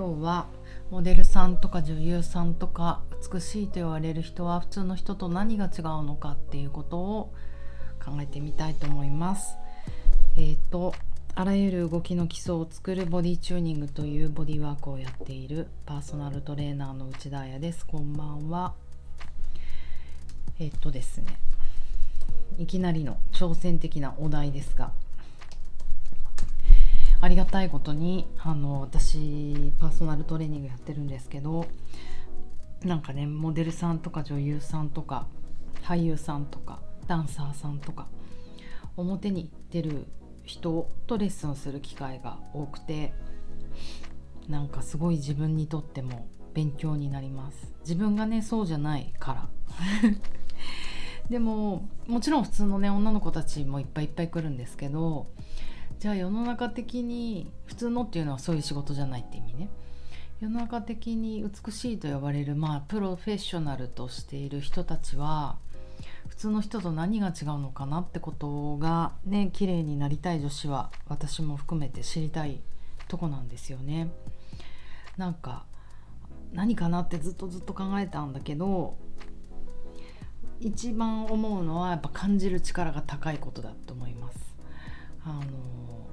今日はモデルさんとか女優さんとか美しいと言われる人は普通の人と何が違うのかっていうことを考えてみたいと思います。えーと、あらゆる動きの基礎を作るボディチューニングというボディワークをやっているパーソナルトレーナーの内田彩です。こんばんは。えっ、ー、とですねいきなりの挑戦的なお題ですがありがたいことにあの私パーソナルトレーニングやってるんですけどなんかねモデルさんとか女優さんとか俳優さんとかダンサーさんとか表に出る人とレッスンする機会が多くてなんかすごい自分にとっても勉強になります。自分がねそうじゃないから。でももちろん普通のね女の子たちもいっぱいいっぱい来るんですけどじゃあ世の中的に普通のっていうのはそういう仕事じゃないって意味ね世の中的に美しいと呼ばれるまあプロフェッショナルとしている人たちは普通の人と何が違うのかなってことがね綺麗になりたい女子は私も含めて知りたいとこなんですよね。なんか何かなってずっとずっと考えたんだけど一番思うのはやっぱ感じる力が高いことだと思います。あの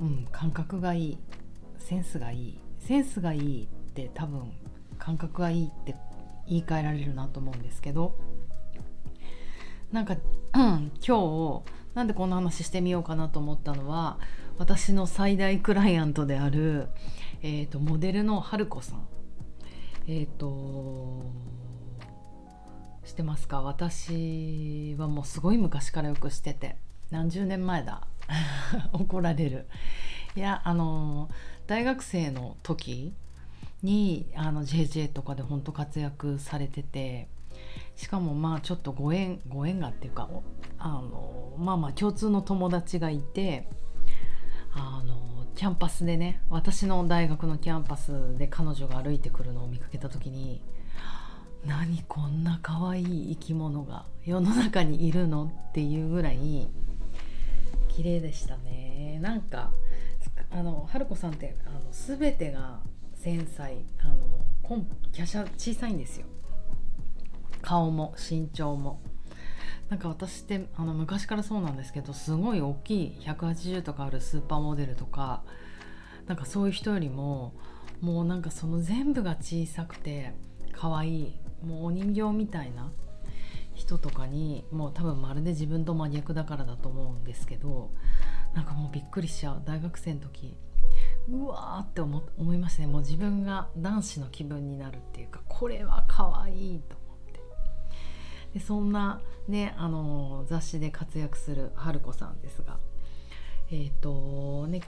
うん感覚がいいセンスがいいセンスがいいって多分感覚がいいって言い換えられるなと思うんですけどなんか、うん、今日なんでこんな話してみようかなと思ったのは私の最大クライアントである、えーと、モデルの春子さん。えっ、ー、と知ってますか？私はもうすごい昔からよくしてて何十年前だ？怒られる。いやあの大学生の時にあの JJ とかで本当活躍されててしかもまあちょっとご縁ご縁がっていうかあのまあまあ共通の友達がいてあのキャンパスでね私の大学のキャンパスで彼女が歩いてくるのを見かけた時に何こんな可愛い生き物が世の中にいるのっていうぐらい綺麗でしたね。なんかあの春子さんってあの全てが繊細あのコン華奢小さいんですよ。顔も身長も。なんか私ってあの昔からそうなんですけどすごい大きい180とかあるスーパーモデルとかなんかそういう人よりももうなんかその全部が小さくて可愛いもうお人形みたいな人とかにもう多分まるで自分と真逆だからだと思うんですけどなんかもうびっくりしちゃう。大学生の時うわーって思思いましたね。もう自分が男子の気分になるっていうかこれは可愛いと思って。でそんなねあの雑誌で活躍する春子さんですがえっ、ー、とね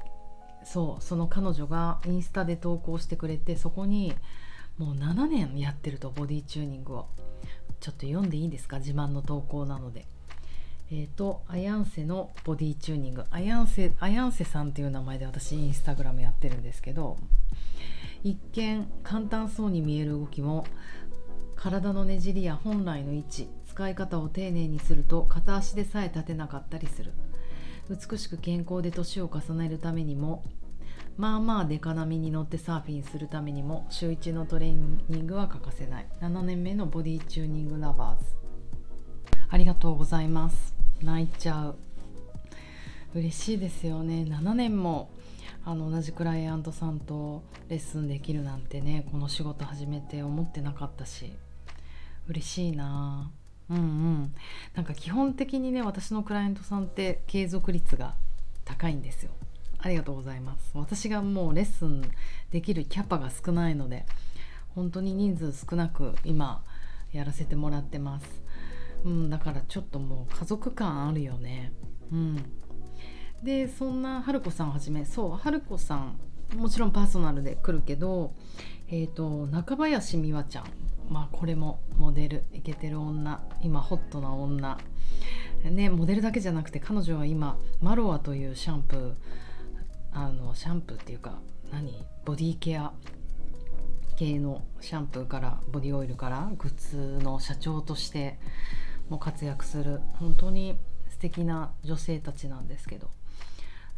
そうその彼女がインスタで投稿してくれてそこにもう7年やってるとボディチューニングを。ちょっと読んでいいですか？自慢の投稿なので。えっ、ー、と、アヤンセのボディチューニング。アヤンセ、アヤンセさんっていう名前で私インスタグラムやってるんですけど、一見簡単そうに見える動きも、体のねじりや本来の位置、使い方を丁寧にすると片足でさえ立てなかったりする。美しく健康で年を重ねるためにもまあまあデカ波に乗ってサーフィンするためにも週1のトレーニングは欠かせない。7年目のボディチューニングラバーズ。ありがとうございます。泣いちゃう。嬉しいですよね。7年もあの同じクライアントさんとレッスンできるなんてねこの仕事始めて思ってなかったし。嬉しいな。うんうん。なんか基本的にね私のクライアントさんって継続率が高いんですよ。ありがとうございます。私がもうレッスンできるキャパが少ないので本当に人数少なく今やらせてもらってます、うん、だからちょっともう家族感あるよね。うん。でそんな春子さんをはじめそう春子さんもちろんパーソナルで来るけどえっ、ー、と中林美和ちゃん。まあこれもモデルイケてる女今ホットな女。ねモデルだけじゃなくて彼女は今マロアというシャンプーあのシャンプーっていうか何？ボディケア系のシャンプーからボディオイルからグッズの社長としても活躍する本当に素敵な女性たちなんですけど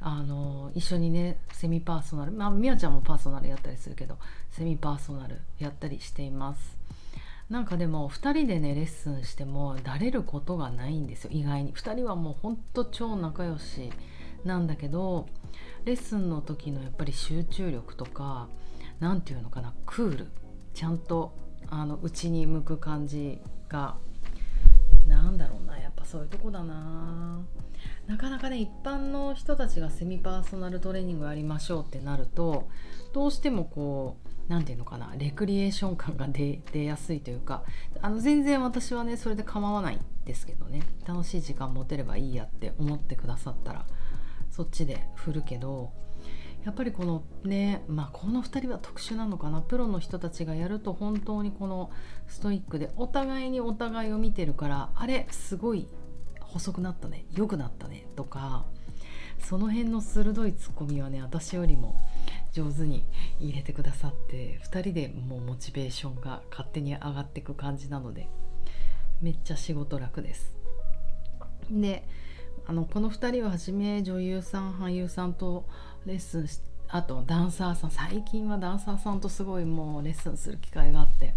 あの一緒にねセミパーソナルまあみやちゃんもパーソナルやったりするけどセミパーソナルやったりしています。なんかでも2人でねレッスンしてもだれることがないんですよ意外に。2人はもうほんと超仲良しなんだけどレッスンの時のやっぱり集中力とか何て言うのかなクール。ちゃんとあの内に向く感じがなんだろうなやっぱそういうとこだな。なかなかね一般の人たちがセミパーソナルトレーニングやりましょうってなるとどうしてもこう何て言うのかなレクリエーション感が出やすいというかあの全然私はねそれで構わないですけどね。楽しい時間持てればいいやって思ってくださったらそっちで振るけどやっぱりこのねまあこの2人は特殊なのかな。プロの人たちがやると本当にこのストイックでお互いにお互いを見てるからあれすごい細くなったね。良くなったね。とかその辺の鋭いツッコミはね私よりも上手に入れてくださって2人でもうモチベーションが勝手に上がっていく感じなのでめっちゃ仕事楽です。であのこの2人ははじめ女優さん俳優さんとレッスンしあとダンサーさん最近はダンサーさんとすごいもうレッスンする機会があって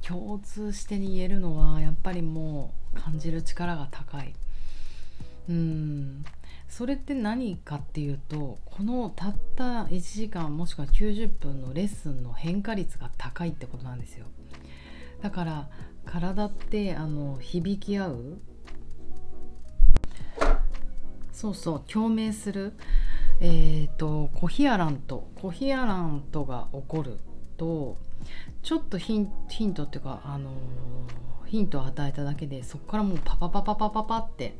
共通して言えるのはやっぱりもう感じる力が高い。うん。それって何かっていうとこのたった1時間もしくは90分のレッスンの変化率が高いってことなんですよ。だから体ってあの響き合うそうそう共鳴する。えーと、コヒアラント。コヒアラントが起こるとちょっとヒンヒントっていうか、あのヒントを与えただけでそこからもうパパパパパパパって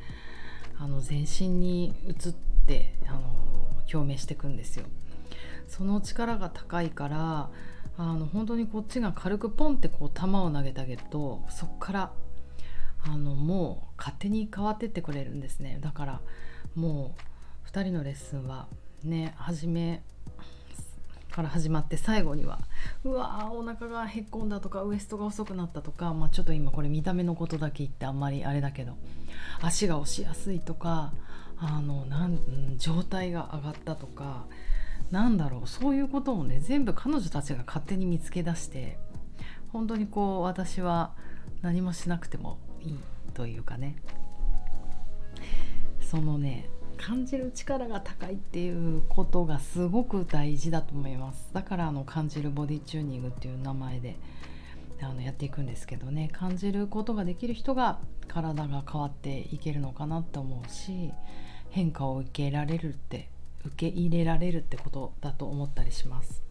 あの全身に移って、あの共鳴していくんですよ。その力が高いからあの本当にこっちが軽くポンってこう球を投げてあげるとそこからあのもう勝手に変わってってくれるんですね。だからもう2人のレッスンはね初めから始まって最後にはうわーお腹がへっこんだとかウエストが細くなったとか、まあ、ちょっと今これ見た目のことだけ言ってあんまりあれだけど足が押しやすいとかあのなん状態が上がったとかなんだろうそういうことをね全部彼女たちが勝手に見つけ出して本当にこう私は何もしなくてもいいというかね。そのね感じる力が高いっていうことがすごく大事だと思います。だからあの感じるボディチューニングっていう名前であのやっていくんですけどね。感じることができる人が体が変わっていけるのかなって思うし変化を受けられるって受け入れられるってことだと思ったりします。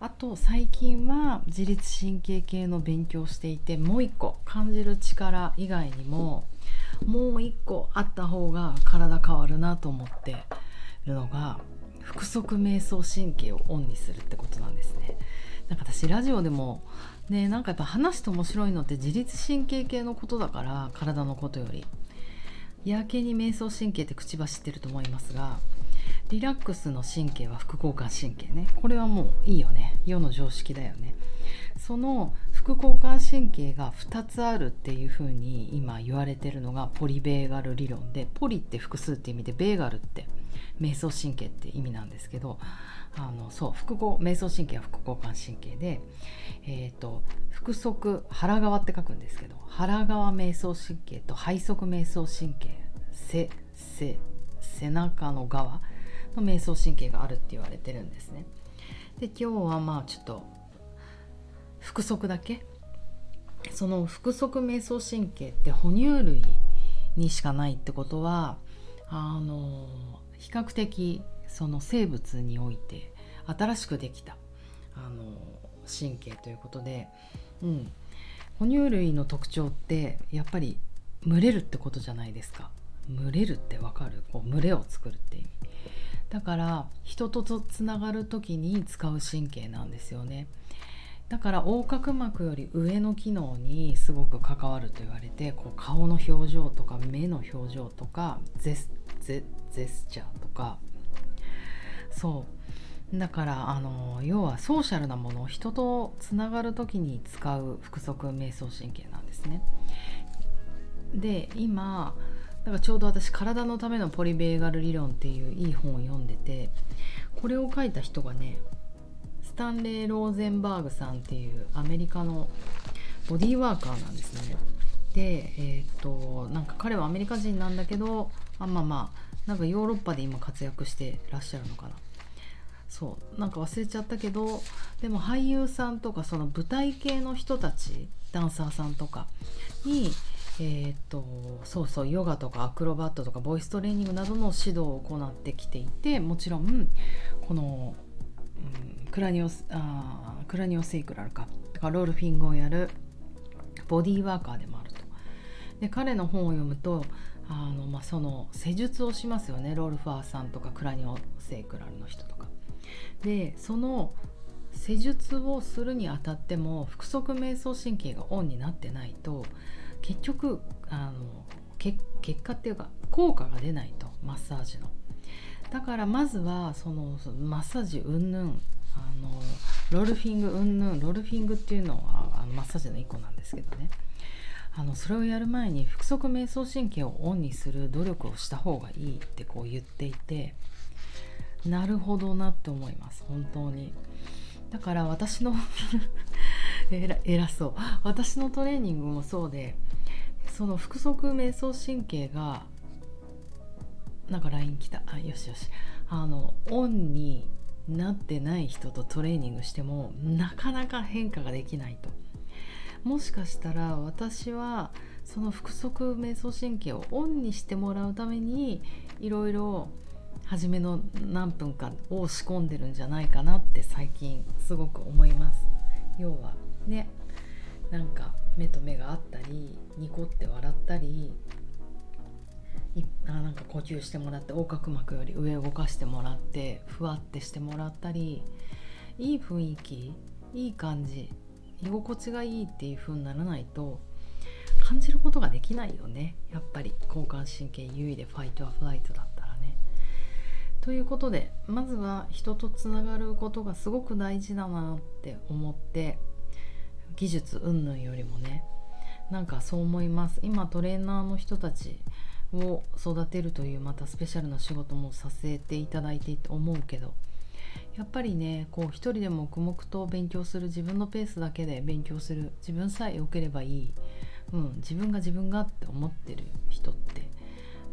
あと最近は自律神経系の勉強をしていてもう一個感じる力以外にももう一個あった方が体変わるなと思ってるのが腹側瞑想神経をオンにするってことなんですね。なんか私ラジオでもねなんかやっぱ話して面白いのって自律神経系のことだから体のことより。やけに瞑想神経って口走ってると思いますがリラックスの神経は副交感神経ね。これはもういいよね。世の常識だよね。その副交感神経が2つあるっていうふうに今言われてるのがポリベーガル理論でポリって複数って意味でベーガルって瞑想神経って意味なんですけどあのそう副交瞑想神経は副交感神経で、えーと、腹側腹側って書くんですけど腹側瞑想神経と背側瞑想神経背背背中の側の瞑想神経があるって言われてるんですね。で今日はまあちょっと腹側だけ？その腹側瞑想神経って哺乳類にしかないってことはあの比較的その生物において新しくできたあの神経ということで、うん、哺乳類の特徴ってやっぱり群れるってことじゃないですか。群れるってわかる？こう群れを作るって意味。だから人とつながる時に使う神経なんですよね。だから横隔膜より上の機能にすごく関わると言われてこう顔の表情とか目の表情とかゼスゼゼスチャーとかそうだからあの要はソーシャルなものを人とつながる時に使う腹側瞑想神経なんですね。で今だからちょうど私「体のためのポリベーガル理論」っていういい本を読んでてこれを書いた人がねタンレー・ローゼンバーグさんっていうアメリカのボディーワーカーなんですね。でえっ、となんか彼はアメリカ人なんだけどあままあなんかヨーロッパで今活躍してらっしゃるのかなそうなんか忘れちゃったけどでも俳優さんとかその舞台系の人たちダンサーさんとかにえー、っとそうそうヨガとかアクロバットとかボイストレーニングなどの指導を行ってきていてもちろんこの、うん、クラニオスあクラニオセイクラルかだかロールフィングをやるボディーワーカーでもあると。で彼の本を読むとあの、まあ、その施術をしますよねロールファーさんとかクラニオセイクラルの人とか。でその施術をするにあたっても腹側瞑想神経がオンになってないと結局あの結果っていうか効果が出ないとマッサージの。だからまずはそのマッサージうんぬんあのロルフィングうんぬんロルフィングっていうのはあのマッサージの1個なんですけどね。あのそれをやる前に腹側瞑想神経をオンにする努力をした方がいいってこう言っていてなるほどなって思います。本当に。だから私の 偉そう。私のトレーニングもそうでその腹側瞑想神経がなんか LINE 来た。あよしよし。あのオンになってない人とトレーニングしてもなかなか変化ができないと。もしかしたら私はその腹側瞑想神経をオンにしてもらうためにいろいろ初めの何分かを仕込んでるんじゃないかなって最近すごく思います。要はねなんか目と目があったりニコって笑ったりあなんか呼吸してもらって横隔膜より上動かしてもらってふわってしてもらったりいい雰囲気いい感じ居心地がいいっていう風にならないと感じることができないよねやっぱり交感神経優位でファイトアフライトだったらね。ということでまずは人とつながることがすごく大事だなって思って技術云々よりもねなんかそう思います今トレーナーの人たちを育てるというまたスペシャルな仕事もさせていただいていて思うけどやっぱりねこう一人でも黙々と勉強する自分のペースだけで勉強する自分さえ良ければいい、うん、自分が自分がって思ってる人って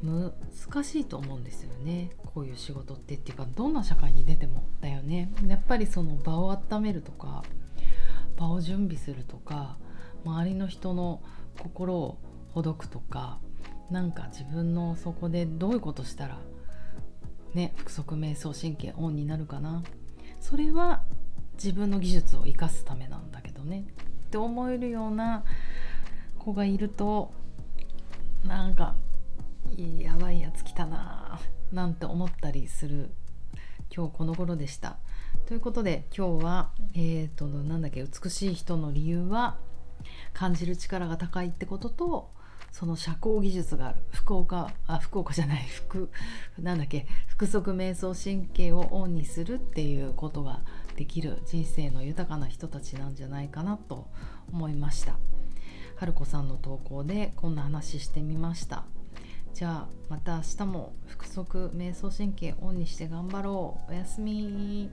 難しいと思うんですよね。こういう仕事ってっていうかどんな社会に出てもだよね。やっぱりその場を温めるとか場を準備するとか周りの人の心をほどくとかなんか自分のそこでどういうことしたらね腹側瞑想神経オンになるかなそれは自分の技術を生かすためなんだけどねって思えるような子がいるとなんかやばいやつ来たななんて思ったりする今日この頃でした。ということで今日はえっ、ー、となんだっけ美しい人の理由は感じる力が高いってこととその社交技術がある。福岡あ福岡じゃない。福なんだっけ。腹側瞑想神経をオンにするっていうことができる人生の豊かな人たちなんじゃないかなと思いました。春子さんの投稿でこんな話してみました。じゃあまた明日も腹側瞑想神経オンにして頑張ろう。おやすみ。